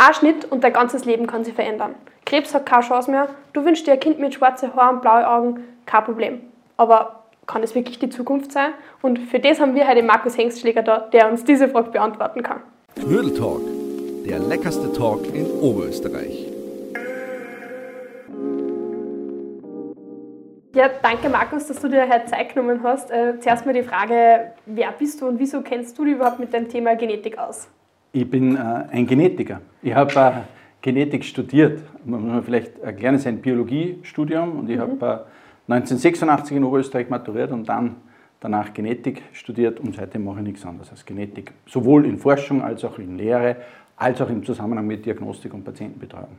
Ein Schnitt und dein ganzes Leben kann sich verändern. Krebs hat keine Chance mehr. Du wünschst dir ein Kind mit schwarzen Haaren und blauen Augen, kein Problem. Aber kann es wirklich die Zukunft sein? Und für das haben wir heute Markus Hengstschläger da, der uns diese Frage beantworten kann. Knödeltalk, der leckerste Talk in Oberösterreich. Ja, danke Markus, dass du dir heute Zeit genommen hast. Äh, zuerst mal die Frage, wer bist du und wieso kennst du dich überhaupt mit dem Thema Genetik aus? Ich bin äh, ein Genetiker. Ich habe äh, Genetik studiert. Man muss vielleicht erklären, es ist ein Biologiestudium und ich mhm. habe äh, 1986 in Oberösterreich maturiert und dann danach Genetik studiert und seitdem mache ich nichts anderes als Genetik. Sowohl in Forschung als auch in Lehre, als auch im Zusammenhang mit Diagnostik und Patientenbetreuung.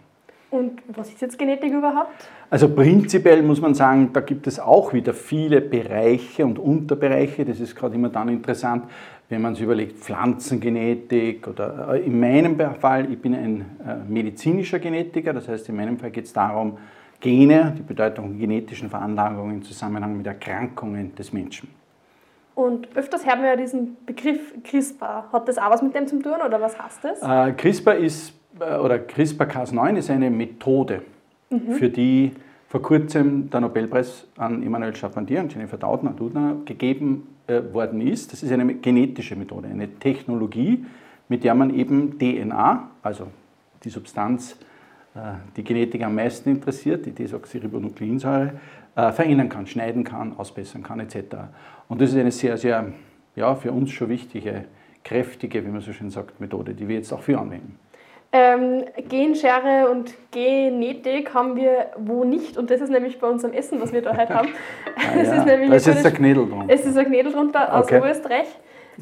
Und was ist jetzt Genetik überhaupt? Also prinzipiell muss man sagen, da gibt es auch wieder viele Bereiche und Unterbereiche. Das ist gerade immer dann interessant, wenn man sich überlegt, Pflanzengenetik oder äh, in meinem Fall, ich bin ein äh, medizinischer Genetiker, das heißt in meinem Fall geht es darum, Gene, die Bedeutung genetischen Veranlagungen im Zusammenhang mit Erkrankungen des Menschen. Und öfters hören wir ja diesen Begriff CRISPR. Hat das auch was mit dem zu tun oder was heißt das? Äh, CRISPR ist, äh, oder CRISPR-Cas9 ist eine Methode, mhm. für die vor kurzem der Nobelpreis an Immanuel Charpentier und Jennifer Doudna gegeben worden ist. Das ist eine genetische Methode, eine Technologie, mit der man eben DNA, also die Substanz, äh, die Genetik am meisten interessiert, die Desoxyribonukleinsäure, äh, verändern kann, schneiden kann, ausbessern kann etc. Und das ist eine sehr, sehr, ja, für uns schon wichtige, kräftige, wie man so schön sagt, Methode, die wir jetzt auch für anwenden. Ähm, Genschere und Genetik haben wir wo nicht und das ist nämlich bei unserem Essen, was wir da heute haben. Ah, ja. ist nämlich da ist jetzt ein Knädel drunter. Es ist ein Knädel drunter aus okay. Oberösterreich.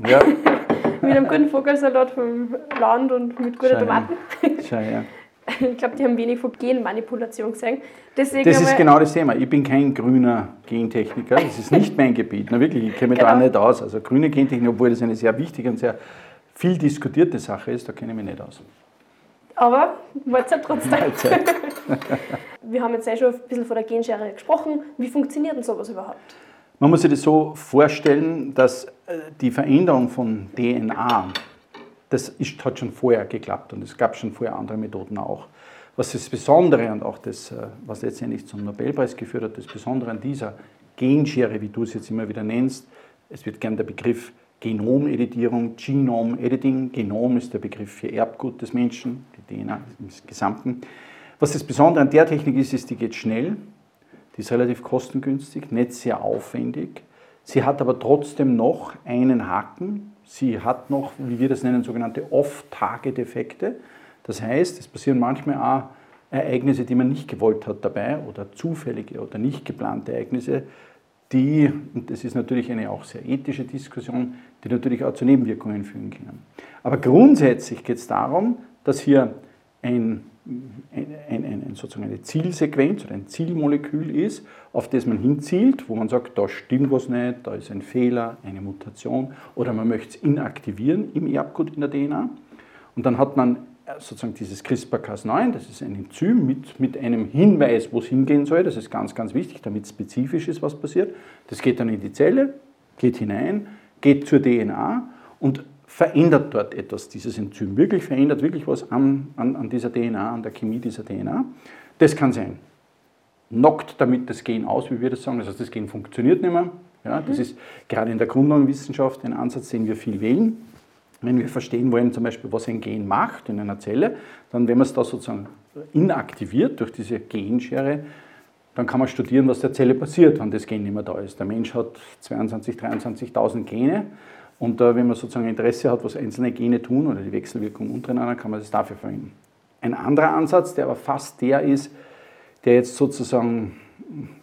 Ja. mit einem guten Vogelsalat vom Land und mit guten Tomaten. Schau, ja. Ich glaube, die haben wenig von Genmanipulation gesehen. Deswegen das ist genau das Thema. Ich bin kein grüner Gentechniker. Das ist nicht mein Gebiet. Na wirklich, ich kenne mich genau. da nicht aus. Also grüne Gentechnik, obwohl das eine sehr wichtige und sehr viel diskutierte Sache ist, da kenne ich mich nicht aus. Aber Mahlzeit trotzdem. Mahlzeit. Wir haben jetzt eh schon ein bisschen von der Genschere gesprochen. Wie funktioniert denn sowas überhaupt? Man muss sich das so vorstellen, dass äh, die Veränderung von DNA, das ist, hat schon vorher geklappt und es gab schon vorher andere Methoden auch. Was das Besondere und auch das, äh, was letztendlich zum Nobelpreis geführt hat, das Besondere an dieser Genschere, wie du es jetzt immer wieder nennst, es wird gern der Begriff Genomeditierung, Genome Editing. Genom ist der Begriff für Erbgut des Menschen, DNA im Gesamten. Was das Besondere an der Technik ist, ist, die geht schnell, die ist relativ kostengünstig, nicht sehr aufwendig. Sie hat aber trotzdem noch einen Haken. Sie hat noch, wie wir das nennen, sogenannte Off-Target-Effekte. Das heißt, es passieren manchmal auch Ereignisse, die man nicht gewollt hat dabei oder zufällige oder nicht geplante Ereignisse, die, und das ist natürlich eine auch sehr ethische Diskussion, die natürlich auch zu Nebenwirkungen führen können. Aber grundsätzlich geht es darum, dass hier ein, ein, ein, sozusagen eine Zielsequenz oder ein Zielmolekül ist, auf das man hinzielt, wo man sagt, da stimmt was nicht, da ist ein Fehler, eine Mutation oder man möchte es inaktivieren im Erbgut in der DNA. Und dann hat man sozusagen dieses CRISPR-Cas9, das ist ein Enzym mit, mit einem Hinweis, wo es hingehen soll. Das ist ganz, ganz wichtig, damit spezifisch ist, was passiert. Das geht dann in die Zelle, geht hinein, geht zur DNA und verändert dort etwas, dieses Enzym. Wirklich verändert wirklich was an, an, an dieser DNA, an der Chemie dieser DNA. Das kann sein. Knockt damit das Gen aus, wie wir das sagen. Das heißt, das Gen funktioniert nicht mehr. Ja, das mhm. ist gerade in der Grundlagenwissenschaft ein Ansatz, den wir viel wählen. Wenn wir verstehen wollen, zum Beispiel, was ein Gen macht in einer Zelle, dann, wenn man es da sozusagen inaktiviert durch diese Genschere, dann kann man studieren, was der Zelle passiert, wenn das Gen nicht mehr da ist. Der Mensch hat 22.000, 23.000 Gene und äh, wenn man sozusagen Interesse hat, was einzelne Gene tun oder die Wechselwirkung untereinander, kann man das dafür verwenden. Ein anderer Ansatz, der aber fast der ist, der jetzt sozusagen,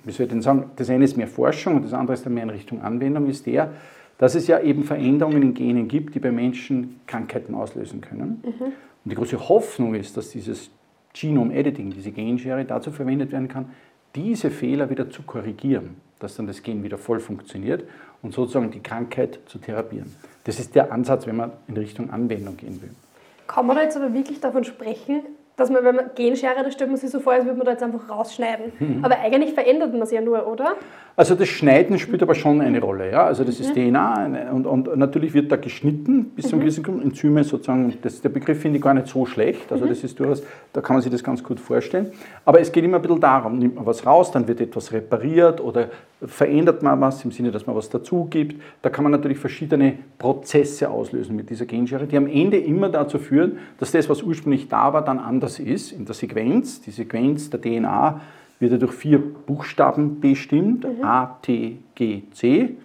wie soll ich denn sagen, das eine ist mehr Forschung und das andere ist dann mehr in Richtung Anwendung, ist der, dass es ja eben Veränderungen in Genen gibt, die bei Menschen Krankheiten auslösen können. Mhm. Und die große Hoffnung ist, dass dieses Genome Editing, diese Genschere dazu verwendet werden kann, diese Fehler wieder zu korrigieren, dass dann das Gen wieder voll funktioniert und sozusagen die Krankheit zu therapieren. Das ist der Ansatz, wenn man in Richtung Anwendung gehen will. Kann man da jetzt aber wirklich davon sprechen, dass man, wenn man Genschere, da stellt man sich so vor, als würde man da jetzt einfach rausschneiden. Mhm. Aber eigentlich verändert man es ja nur, oder? Also das Schneiden spielt aber schon eine Rolle. Ja? Also das ist DNA eine- und, und natürlich wird da geschnitten bis zum gewissen Grund. Enzyme sozusagen, das, der Begriff finde ich gar nicht so schlecht. Also das ist durchaus, da kann man sich das ganz gut vorstellen. Aber es geht immer ein bisschen darum, nimmt man was raus, dann wird etwas repariert oder verändert man was im Sinne, dass man was dazu gibt. Da kann man natürlich verschiedene Prozesse auslösen mit dieser Genschere, die am Ende immer dazu führen, dass das, was ursprünglich da war, dann anders ist in der Sequenz. Die Sequenz der DNA wird ja durch vier Buchstaben bestimmt, A, T, G, C.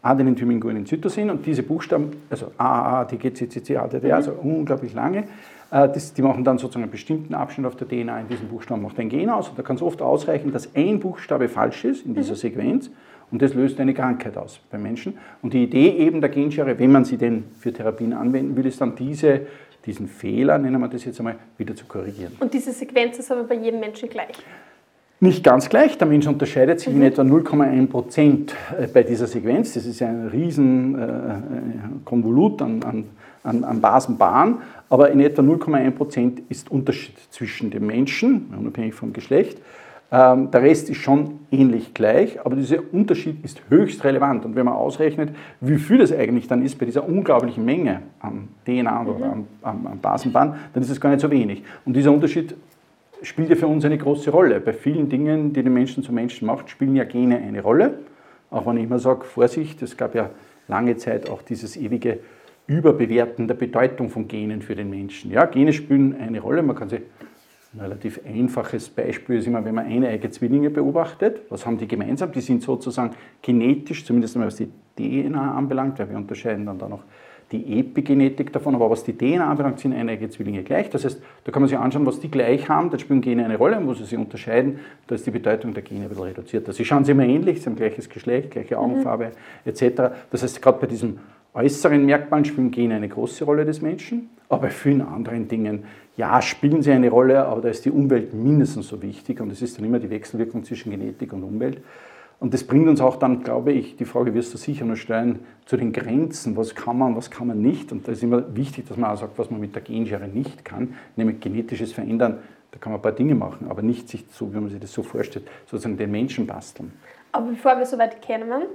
Adenin, Thymin, Guanin, Cytosin und diese Buchstaben, also A, A, A, T, G, C, C, C, A, D, D, also unglaublich lange, das, die machen dann sozusagen einen bestimmten Abschnitt auf der DNA in diesem Buchstaben macht ein Gen aus und da kann es oft ausreichen, dass ein Buchstabe falsch ist in dieser Sequenz und das löst eine Krankheit aus beim Menschen. Und die Idee eben der Genschere, wenn man sie denn für Therapien anwenden will, ist dann diese, diesen Fehler, nennen wir das jetzt einmal, wieder zu korrigieren. Und diese Sequenz ist aber bei jedem Menschen gleich. Nicht ganz gleich, der Mensch unterscheidet sich in etwa 0,1 Prozent äh, bei dieser Sequenz. Das ist ja ein riesen äh, Konvolut an, an, an, an Basenbahn, aber in etwa 0,1 Prozent ist Unterschied zwischen dem Menschen, unabhängig vom Geschlecht. Ähm, der Rest ist schon ähnlich gleich, aber dieser Unterschied ist höchst relevant. Und wenn man ausrechnet, wie viel das eigentlich dann ist bei dieser unglaublichen Menge an DNA oder an, an, an Basenbahn, dann ist es gar nicht so wenig. Und dieser Unterschied spielt ja für uns eine große Rolle. Bei vielen Dingen, die den Menschen zum Menschen macht, spielen ja Gene eine Rolle. Auch wenn ich immer sage, Vorsicht, es gab ja lange Zeit auch dieses ewige Überbewerten der Bedeutung von Genen für den Menschen. Ja, Gene spielen eine Rolle. Man kann sich ein relativ einfaches Beispiel ist immer, wenn man eineige Zwillinge beobachtet. Was haben die gemeinsam? Die sind sozusagen genetisch, zumindest einmal was die DNA anbelangt, weil wir unterscheiden dann da noch die Epigenetik davon, aber was die DNA anbelangt, sind eineige Zwillinge gleich. Das heißt, da kann man sich anschauen, was die gleich haben, da spielen Gene eine Rolle und wo sie sich unterscheiden, da ist die Bedeutung der Gene ein bisschen reduzierter. Sie schauen sich immer ähnlich, sie haben gleiches Geschlecht, gleiche Augenfarbe etc. Das heißt, gerade bei diesen äußeren Merkmalen spielen Gene eine große Rolle des Menschen, aber bei vielen anderen Dingen, ja, spielen sie eine Rolle, aber da ist die Umwelt mindestens so wichtig und es ist dann immer die Wechselwirkung zwischen Genetik und Umwelt. Und das bringt uns auch dann, glaube ich, die Frage wirst du sicher noch stellen, zu den Grenzen, was kann man, was kann man nicht. Und da ist immer wichtig, dass man auch sagt, was man mit der Genschere nicht kann, nämlich genetisches Verändern. Da kann man ein paar Dinge machen, aber nicht sich so, wie man sich das so vorstellt, sozusagen den Menschen basteln. Aber bevor wir so weit kommen,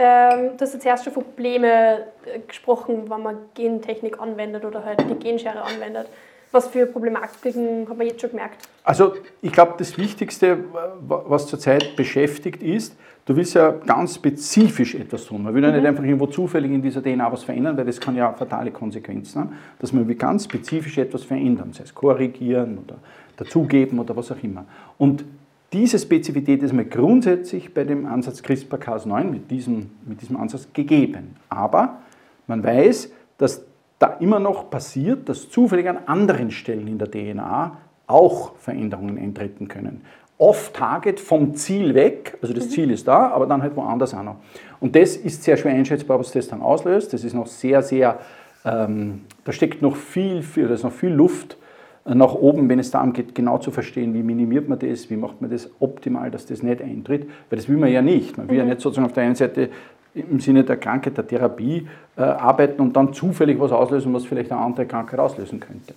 ähm, du hast jetzt erst schon von Probleme äh, gesprochen, wenn man Gentechnik anwendet oder halt die Genschere anwendet. Was für Problematiken hat man jetzt schon gemerkt? Also ich glaube, das Wichtigste, was zurzeit beschäftigt ist, du willst ja ganz spezifisch etwas tun. Man will ja nicht einfach irgendwo zufällig in dieser DNA was verändern, weil das kann ja fatale Konsequenzen haben, dass man ganz spezifisch etwas verändern, sei es korrigieren oder dazugeben oder was auch immer. Und diese Spezifität ist mal grundsätzlich bei dem Ansatz CRISPR-Cas9 mit diesem, mit diesem Ansatz gegeben. Aber man weiß, dass da immer noch passiert, dass zufällig an anderen Stellen in der DNA auch Veränderungen eintreten können. Off-Target vom Ziel weg, also das Ziel ist da, aber dann halt woanders auch noch. Und das ist sehr schwer einschätzbar, was das dann auslöst. Das ist noch sehr, sehr, ähm, da steckt noch viel, viel, da ist noch viel Luft nach oben, wenn es darum geht, genau zu verstehen, wie minimiert man das, wie macht man das optimal, dass das nicht eintritt, weil das will man ja nicht. Man will ja nicht sozusagen auf der einen Seite im Sinne der Krankheit, der Therapie äh, arbeiten und dann zufällig was auslösen, was vielleicht eine andere Krankheit auslösen könnte.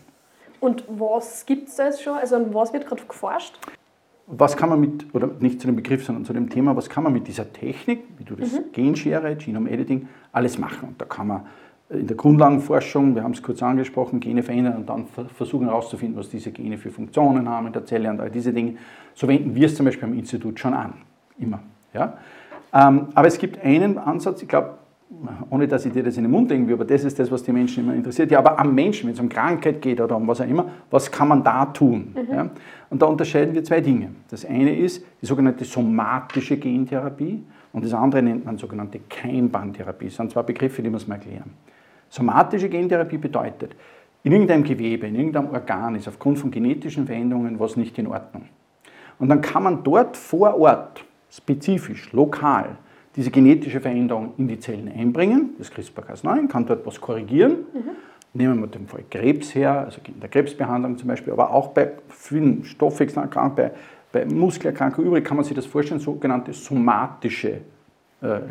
Und was gibt es da jetzt schon? Also an was wird gerade geforscht? Was kann man mit, oder nicht zu dem Begriff, sondern zu dem Thema, was kann man mit dieser Technik, wie du das Genschere, Genome Editing, alles machen? Und da kann man in der Grundlagenforschung, wir haben es kurz angesprochen, Gene verändern und dann ver- versuchen herauszufinden, was diese Gene für Funktionen haben in der Zelle und all diese Dinge. So wenden wir es zum Beispiel am Institut schon an, immer. Ja? Ähm, aber es gibt einen Ansatz, ich glaube, ohne dass ich dir das in den Mund legen will, aber das ist das, was die Menschen immer interessiert. Ja, aber am Menschen, wenn es um Krankheit geht oder um was auch immer, was kann man da tun? Ja? Und da unterscheiden wir zwei Dinge. Das eine ist die sogenannte somatische Gentherapie und das andere nennt man sogenannte Keimbahntherapie. Das sind zwei Begriffe, die muss man erklären. Somatische Gentherapie bedeutet, in irgendeinem Gewebe, in irgendeinem Organ ist aufgrund von genetischen Veränderungen was nicht in Ordnung. Und dann kann man dort vor Ort, spezifisch, lokal, diese genetische Veränderung in die Zellen einbringen, das CRISPR-Cas9, kann dort was korrigieren. Nehmen wir den Fall Krebs her, also in der Krebsbehandlung zum Beispiel, aber auch bei vielen Stoffwechselerkrankungen, bei, bei Muskelerkrankungen übrig kann man sich das vorstellen, sogenannte somatische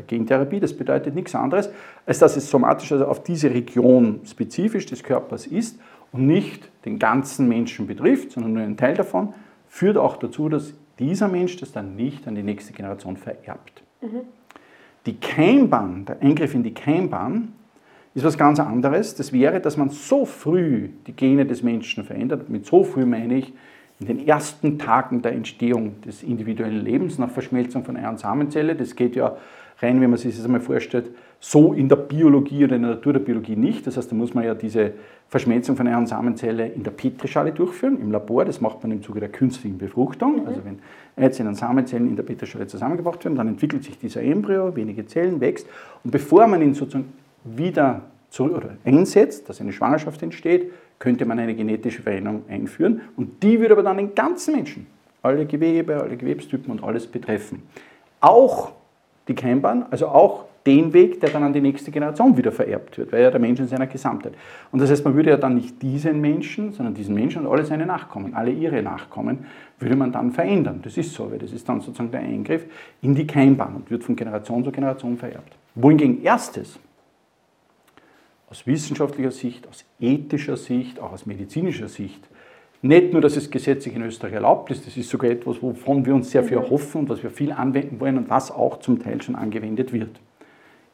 Gentherapie. Das bedeutet nichts anderes, als dass es somatisch also auf diese Region spezifisch des Körpers ist und nicht den ganzen Menschen betrifft, sondern nur einen Teil davon, führt auch dazu, dass dieser Mensch das dann nicht an die nächste Generation vererbt. Mhm. Die Keimbahn, der Eingriff in die Keimbahn, ist was ganz anderes. Das wäre, dass man so früh die Gene des Menschen verändert. Mit so früh meine ich in den ersten Tagen der Entstehung des individuellen Lebens nach Verschmelzung von Eier- und Samenzelle. Das geht ja rein, wenn man sich das einmal vorstellt, so in der Biologie oder in der Natur der Biologie nicht. Das heißt, da muss man ja diese Verschmelzung von und Samenzelle in der Petrischale durchführen, im Labor. Das macht man im Zuge der künstlichen Befruchtung. Mhm. Also wenn Eizellen und Samenzellen in der Petrischale zusammengebracht werden, dann entwickelt sich dieser Embryo, wenige Zellen, wächst. Und bevor man ihn sozusagen wieder zurück, oder einsetzt, dass eine Schwangerschaft entsteht, könnte man eine genetische Veränderung einführen. Und die würde aber dann den ganzen Menschen, alle Gewebe, alle Gewebstypen und alles betreffen. Auch die Keimbahn, also auch den Weg, der dann an die nächste Generation wieder vererbt wird, weil ja der Mensch in seiner Gesamtheit. Und das heißt, man würde ja dann nicht diesen Menschen, sondern diesen Menschen und alle seine Nachkommen, alle ihre Nachkommen, würde man dann verändern. Das ist so, weil das ist dann sozusagen der Eingriff in die Keimbahn und wird von Generation zu Generation vererbt. Wohingegen erstes, aus wissenschaftlicher Sicht, aus ethischer Sicht, auch aus medizinischer Sicht, nicht nur, dass es gesetzlich in Österreich erlaubt ist, das ist sogar etwas, wovon wir uns sehr viel erhoffen und was wir viel anwenden wollen und was auch zum Teil schon angewendet wird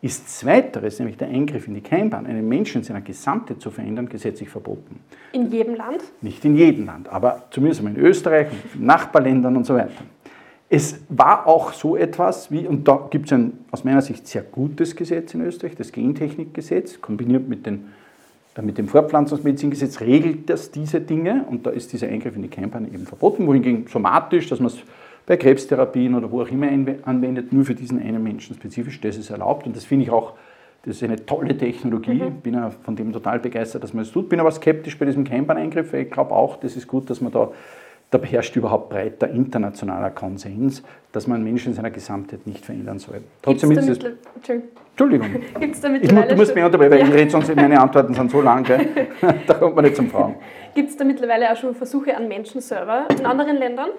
ist zweiteres, nämlich der Eingriff in die Keimbahn, einen Menschen in seiner Gesamtheit zu verändern, gesetzlich verboten. In jedem Land? Nicht in jedem Land, aber zumindest in Österreich, in Nachbarländern und so weiter. Es war auch so etwas wie, und da gibt es ein aus meiner Sicht sehr gutes Gesetz in Österreich, das Gentechnikgesetz, kombiniert mit, den, mit dem Fortpflanzungsmedizingesetz, regelt das diese Dinge und da ist dieser Eingriff in die Keimbahn eben verboten, wohingegen somatisch, dass man es bei Krebstherapien oder wo auch immer anwendet, nur für diesen einen Menschen spezifisch, das ist erlaubt und das finde ich auch, das ist eine tolle Technologie, mhm. bin ja von dem total begeistert, dass man es tut, bin aber skeptisch bei diesem Keimbahneingriff, weil ich glaube auch, das ist gut, dass man da da herrscht überhaupt breiter internationaler Konsens, dass man Menschen in seiner Gesamtheit nicht verändern soll. Trotzdem ist es. Entschuldigung. Gibt's da ich, du musst mir unterbrechen, weil ja. ich rede, sonst meine Antworten sind so lang, da kommt man nicht zum Fragen. Gibt es da mittlerweile auch schon Versuche an Menschen selber in anderen Ländern?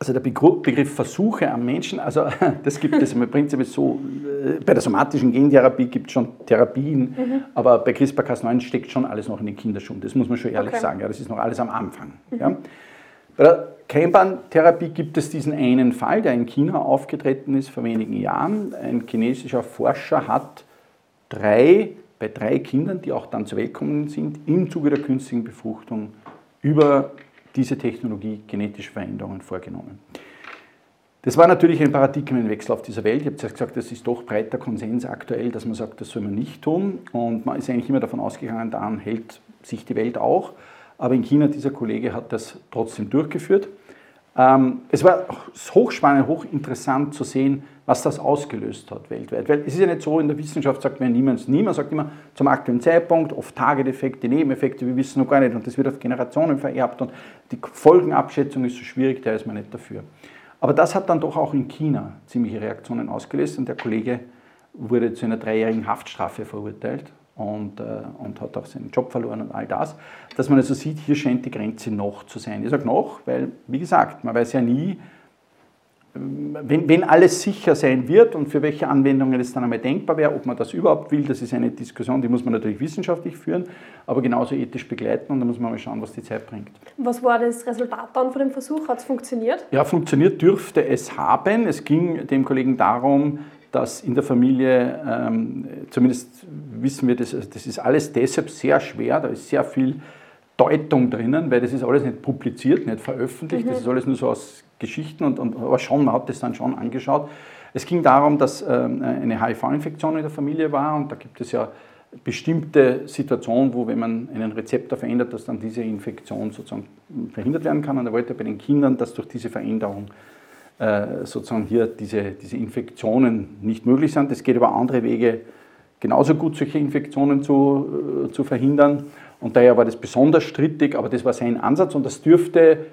Also der Begriff Versuche am Menschen, also das gibt es im Prinzip so, äh, bei der somatischen Gentherapie gibt es schon Therapien, mhm. aber bei CRISPR-Cas9 steckt schon alles noch in den Kinderschuhen, das muss man schon ehrlich okay. sagen, ja, das ist noch alles am Anfang. Mhm. Ja. Bei der Keimbahntherapie gibt es diesen einen Fall, der in China aufgetreten ist vor wenigen Jahren. Ein chinesischer Forscher hat drei, bei drei Kindern, die auch dann zur Welt gekommen sind, im Zuge der künstlichen Befruchtung über diese Technologie genetische Veränderungen vorgenommen. Das war natürlich ein Paradigmenwechsel auf dieser Welt. Ich habe zuerst gesagt, das ist doch breiter Konsens aktuell, dass man sagt, das soll man nicht tun. Und man ist eigentlich immer davon ausgegangen, daran hält sich die Welt auch. Aber in China, dieser Kollege hat das trotzdem durchgeführt. Ähm, es war hochspannend, hochinteressant zu sehen, was das ausgelöst hat weltweit. Weil es ist ja nicht so, in der Wissenschaft sagt man niemand, niemand sagt immer zum aktuellen Zeitpunkt, oft Target-Effekte, Nebeneffekte, wir wissen noch gar nicht und das wird auf Generationen vererbt und die Folgenabschätzung ist so schwierig, da ist man nicht dafür. Aber das hat dann doch auch in China ziemliche Reaktionen ausgelöst und der Kollege wurde zu einer dreijährigen Haftstrafe verurteilt und, äh, und hat auch seinen Job verloren und all das. Dass man also sieht, hier scheint die Grenze noch zu sein. Ich sage noch, weil, wie gesagt, man weiß ja nie, wenn, wenn, alles sicher sein wird und für welche Anwendungen es dann einmal denkbar wäre, ob man das überhaupt will, das ist eine Diskussion, die muss man natürlich wissenschaftlich führen, aber genauso ethisch begleiten und da muss man mal schauen, was die Zeit bringt. Was war das Resultat dann von dem Versuch? Hat es funktioniert? Ja, funktioniert dürfte es haben. Es ging dem Kollegen darum, dass in der Familie, ähm, zumindest wissen wir, das, das ist alles deshalb sehr schwer, da ist sehr viel Deutung drinnen, weil das ist alles nicht publiziert, nicht veröffentlicht, mhm. das ist alles nur so aus Geschichten, und, und, aber schon, man hat das dann schon angeschaut. Es ging darum, dass ähm, eine HIV-Infektion in der Familie war und da gibt es ja bestimmte Situationen, wo wenn man einen Rezeptor verändert, dass dann diese Infektion sozusagen verhindert werden kann. Und er wollte bei den Kindern, dass durch diese Veränderung sozusagen hier diese, diese Infektionen nicht möglich sind. Es geht über andere Wege genauso gut, solche Infektionen zu, äh, zu verhindern. Und daher war das besonders strittig, aber das war sein Ansatz und das dürfte,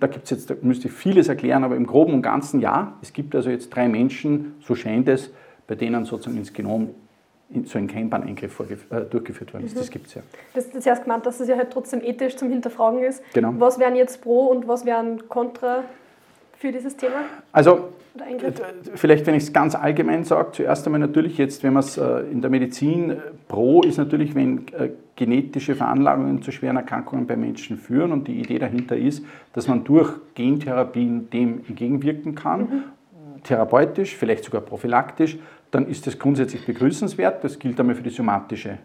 da gibt es jetzt, da müsste ich vieles erklären, aber im Groben und Ganzen ja. Es gibt also jetzt drei Menschen, so scheint es, bei denen sozusagen ins Genom so ein Keimbahneingriff äh, durchgeführt worden ist. Mhm. Das gibt es ja. Das ist zuerst gemeint, dass es ja halt trotzdem ethisch zum Hinterfragen ist. Genau. Was wären jetzt Pro und was wären Contra für dieses Thema? Also Eingriff? Vielleicht, wenn ich es ganz allgemein sage, zuerst einmal natürlich jetzt, wenn man es äh, in der Medizin, pro ist natürlich, wenn äh, genetische Veranlagungen zu schweren Erkrankungen bei Menschen führen und die Idee dahinter ist, dass man durch Gentherapien dem entgegenwirken kann, mhm. therapeutisch, vielleicht sogar prophylaktisch, dann ist das grundsätzlich begrüßenswert. Das gilt einmal für die somatische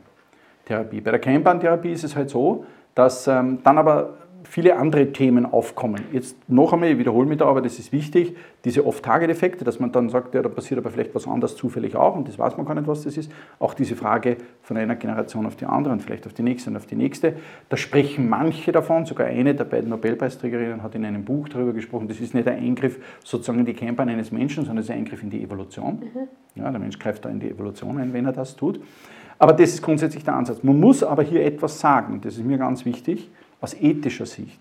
Therapie. Bei der Keimbahntherapie ist es halt so, dass ähm, dann aber viele andere Themen aufkommen. Jetzt noch einmal, ich wiederhole mich da, aber das ist wichtig, diese Off-Target-Effekte, dass man dann sagt, ja, da passiert aber vielleicht was anderes zufällig auch und das weiß man gar nicht, was das ist. Auch diese Frage von einer Generation auf die andere und vielleicht auf die nächste und auf die nächste. Da sprechen manche davon, sogar eine der beiden Nobelpreisträgerinnen hat in einem Buch darüber gesprochen, das ist nicht ein Eingriff sozusagen in die Keimbahn eines Menschen, sondern es ist ein Eingriff in die Evolution. Mhm. Ja, der Mensch greift da in die Evolution ein, wenn er das tut. Aber das ist grundsätzlich der Ansatz. Man muss aber hier etwas sagen, und das ist mir ganz wichtig aus ethischer Sicht.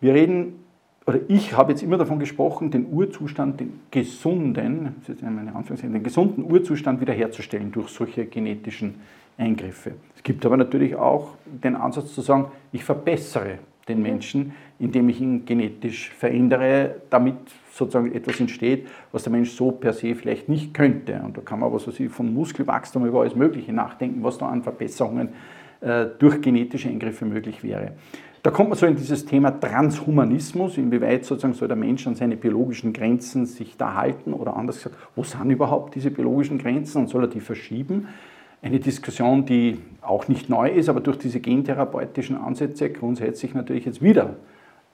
Wir reden, oder ich habe jetzt immer davon gesprochen, den Urzustand, den gesunden, das ist meine Anführungszeichen, den gesunden Urzustand wiederherzustellen durch solche genetischen Eingriffe. Es gibt aber natürlich auch den Ansatz zu sagen, ich verbessere den Menschen, indem ich ihn genetisch verändere, damit sozusagen etwas entsteht, was der Mensch so per se vielleicht nicht könnte. Und da kann man weiß ich, von Muskelwachstum über alles Mögliche nachdenken, was da an Verbesserungen äh, durch genetische Eingriffe möglich wäre. Da kommt man so in dieses Thema Transhumanismus, inwieweit sozusagen soll der Mensch an seine biologischen Grenzen sich da halten oder anders gesagt, wo sind überhaupt diese biologischen Grenzen und soll er die verschieben? Eine Diskussion, die auch nicht neu ist, aber durch diese gentherapeutischen Ansätze grundsätzlich natürlich jetzt wieder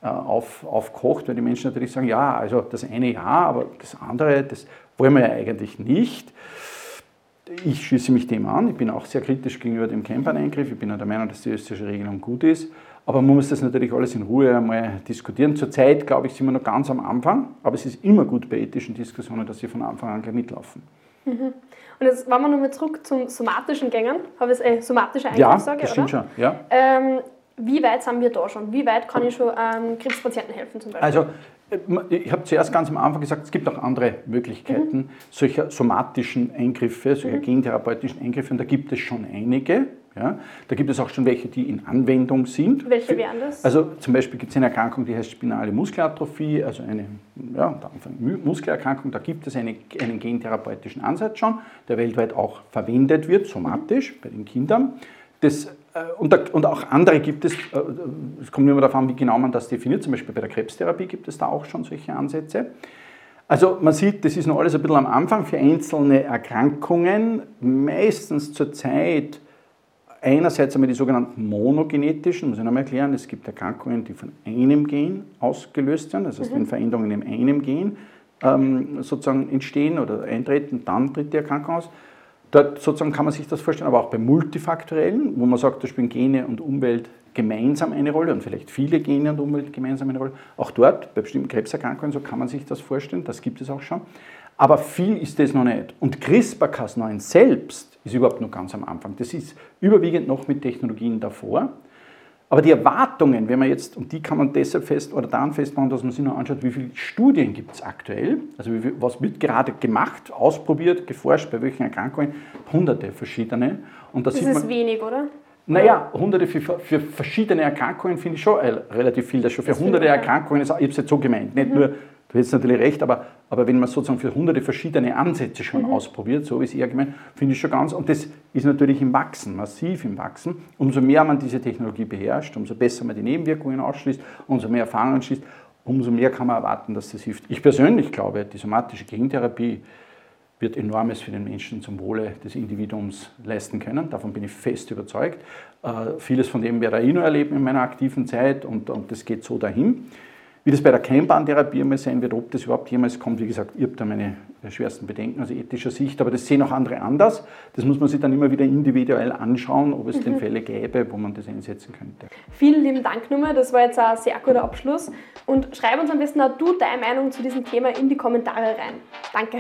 äh, auf, aufkocht, weil die Menschen natürlich sagen, ja, also das eine ja, aber das andere, das wollen wir ja eigentlich nicht ich schließe mich dem an. Ich bin auch sehr kritisch gegenüber dem Camper-Eingriff. Ich bin der Meinung, dass die österreichische Regelung gut ist. Aber man muss das natürlich alles in Ruhe einmal diskutieren. Zurzeit, glaube ich, sind wir noch ganz am Anfang. Aber es ist immer gut bei ethischen Diskussionen, dass sie von Anfang an gleich mitlaufen. Mhm. Und jetzt wollen wir nochmal zurück zum somatischen Gängen. Habe ich es äh, somatische Eingriff ja, das stimmt schon. Ja. Ähm, wie weit sind wir da schon? Wie weit kann ich schon ähm, Krebspatienten helfen zum Beispiel? Also ich habe zuerst ganz am Anfang gesagt, es gibt auch andere Möglichkeiten mhm. solcher somatischen Eingriffe, solcher mhm. gentherapeutischen Eingriffe, und da gibt es schon einige. Ja. Da gibt es auch schon welche, die in Anwendung sind. Welche wären das? Also zum Beispiel gibt es eine Erkrankung, die heißt spinale Muskelatrophie, also eine ja, Muskelerkrankung. Da gibt es eine, einen gentherapeutischen Ansatz schon, der weltweit auch verwendet wird, somatisch bei den Kindern. Das äh, und, da, und, auch andere gibt es, äh, es kommt immer darauf an, wie genau man das definiert, zum Beispiel bei der Krebstherapie gibt es da auch schon solche Ansätze. Also man sieht, das ist noch alles ein bisschen am Anfang für einzelne Erkrankungen, meistens zur Zeit einerseits einmal die sogenannten monogenetischen, muss ich nochmal erklären, es gibt Erkrankungen, die von einem Gen ausgelöst werden, das heißt, wenn. Veränderungen in einem Gen ähm, sozusagen entstehen oder eintreten, dann tritt die Erkrankung aus. Dort sozusagen kann man sich das vorstellen, aber auch bei multifaktorellen, wo man sagt, da spielen Gene und Umwelt gemeinsam eine Rolle und vielleicht viele Gene und Umwelt gemeinsam eine Rolle. Auch dort, bei bestimmten Krebserkrankungen, so kann man sich das vorstellen, das gibt es auch schon. Aber viel ist das noch nicht. Und CRISPR-Cas9 selbst ist überhaupt noch ganz am Anfang. Das ist überwiegend noch mit Technologien davor. Aber die Erwartungen, wenn man jetzt, und die kann man deshalb fest oder daran festmachen, dass man sich noch anschaut, wie viele Studien gibt es aktuell, also viel, was wird gerade gemacht, ausprobiert, geforscht, bei welchen Erkrankungen, hunderte verschiedene. Und da das ist man, wenig, oder? Naja, hunderte für, für verschiedene Erkrankungen finde ich schon relativ viel. Das schon für das hunderte Erkrankungen, ist, ich habe es jetzt so gemeint, nicht mhm. nur Du hättest natürlich recht, aber, aber wenn man sozusagen für hunderte verschiedene Ansätze schon mhm. ausprobiert, so wie es eher gemeint, finde ich schon ganz, und das ist natürlich im Wachsen, massiv im Wachsen. Umso mehr man diese Technologie beherrscht, umso besser man die Nebenwirkungen ausschließt, umso mehr Erfahrungen schließt, umso mehr kann man erwarten, dass das hilft. Ich persönlich glaube, die somatische Gentherapie wird enormes für den Menschen zum Wohle des Individuums leisten können. Davon bin ich fest überzeugt. Äh, vieles von dem werde ich noch erleben in meiner aktiven Zeit und, und das geht so dahin. Wie das bei der Keimbahntherapie einmal sein wird, ob das überhaupt jemals kommt, wie gesagt, ich habe da meine schwersten Bedenken aus ethischer Sicht, aber das sehen auch andere anders. Das muss man sich dann immer wieder individuell anschauen, ob es mhm. denn Fälle gäbe, wo man das einsetzen könnte. Vielen lieben Dank, Nummer. Das war jetzt ein sehr guter Abschluss. Und schreib uns am besten auch du deine Meinung zu diesem Thema in die Kommentare rein. Danke.